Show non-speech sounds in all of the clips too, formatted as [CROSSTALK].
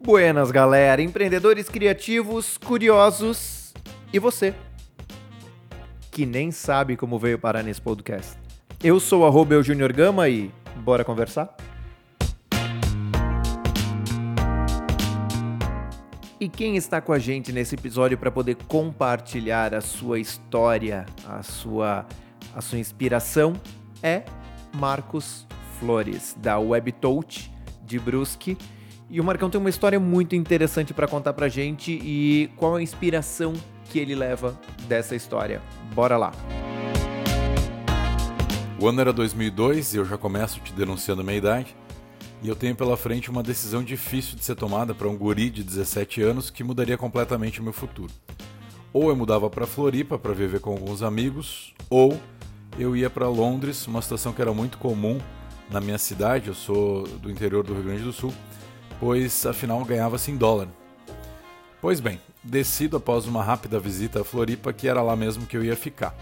Buenas, galera, empreendedores criativos, curiosos e você, que nem sabe como veio parar nesse podcast. Eu sou Junior Gama e bora conversar? E quem está com a gente nesse episódio para poder compartilhar a sua história, a sua, a sua inspiração é Marcos Flores, da WebTouch de Brusque e o Marcão tem uma história muito interessante para contar pra gente e qual a inspiração que ele leva dessa história. Bora lá. O ano era 2002 e eu já começo te denunciando minha idade. E eu tenho pela frente uma decisão difícil de ser tomada para um guri de 17 anos que mudaria completamente o meu futuro. Ou eu mudava para Floripa para viver com alguns amigos, ou eu ia para Londres, uma situação que era muito comum na minha cidade, eu sou do interior do Rio Grande do Sul, pois afinal ganhava-se em dólar. Pois bem, decido após uma rápida visita a Floripa que era lá mesmo que eu ia ficar.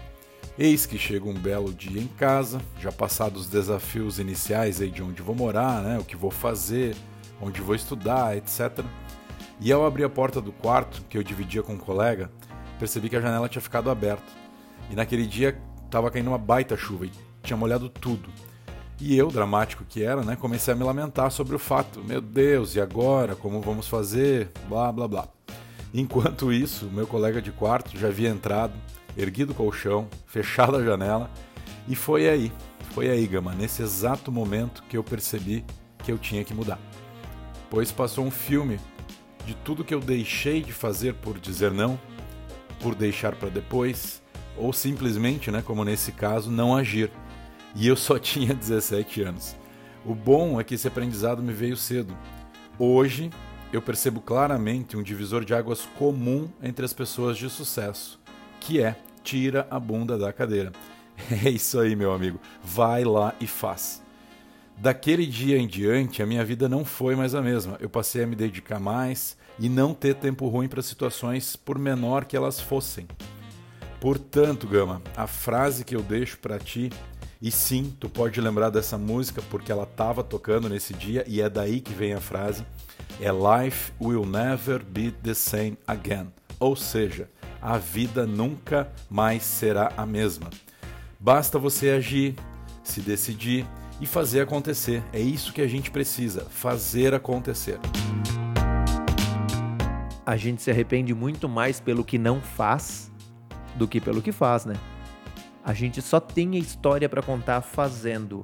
Eis que chega um belo dia em casa, já passados os desafios iniciais aí de onde vou morar, né, o que vou fazer, onde vou estudar, etc. E ao abrir a porta do quarto, que eu dividia com um colega, percebi que a janela tinha ficado aberta. E naquele dia estava caindo uma baita chuva e tinha molhado tudo. E eu, dramático que era, né, comecei a me lamentar sobre o fato. Meu Deus, e agora? Como vamos fazer? Blá, blá, blá. Enquanto isso, meu colega de quarto já havia entrado, erguido o colchão, fechado a janela, e foi aí, foi aí, Gama, nesse exato momento que eu percebi que eu tinha que mudar. Pois passou um filme de tudo que eu deixei de fazer por dizer não, por deixar para depois, ou simplesmente, né, como nesse caso, não agir e eu só [LAUGHS] tinha 17 anos. O bom é que esse aprendizado me veio cedo. Hoje eu percebo claramente um divisor de águas comum entre as pessoas de sucesso, que é tira a bunda da cadeira. [LAUGHS] É isso aí, meu amigo. Vai lá e faz. Daquele dia em diante, a minha vida não foi mais a mesma. Eu passei a me dedicar mais e não ter tempo ruim para situações, por menor que elas fossem. Portanto, Gama, a frase que eu deixo para ti e sim, tu pode lembrar dessa música porque ela estava tocando nesse dia e é daí que vem a frase: é Life will never be the same again. Ou seja, a vida nunca mais será a mesma. Basta você agir, se decidir e fazer acontecer. É isso que a gente precisa, fazer acontecer. A gente se arrepende muito mais pelo que não faz do que pelo que faz, né? A gente só tem a história para contar fazendo.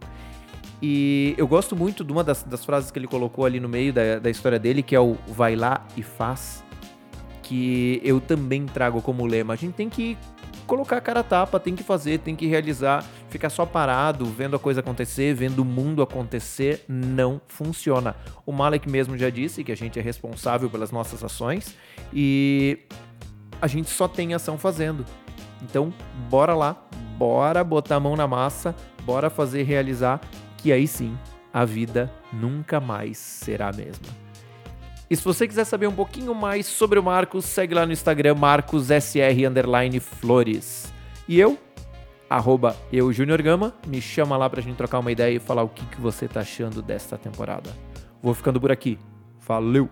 E eu gosto muito de uma das, das, frases que ele colocou ali no meio da, da história dele, que é o vai lá e faz, que eu também trago como lema. A gente tem que colocar a cara a tapa, tem que fazer, tem que realizar. Ficar só parado, vendo a coisa acontecer, vendo o mundo acontecer, não funciona. O Malek mesmo já disse que a gente é responsável pelas nossas ações e a gente só tem ação fazendo. Então, bora lá, bora botar a mão na massa, bora fazer realizar, que aí sim a vida nunca mais será a mesma. E se você quiser saber um pouquinho mais sobre o Marcos, segue lá no Instagram marcossr_flores. E eu, arroba eu Junior Gama, me chama lá pra gente trocar uma ideia e falar o que, que você tá achando desta temporada. Vou ficando por aqui. Valeu!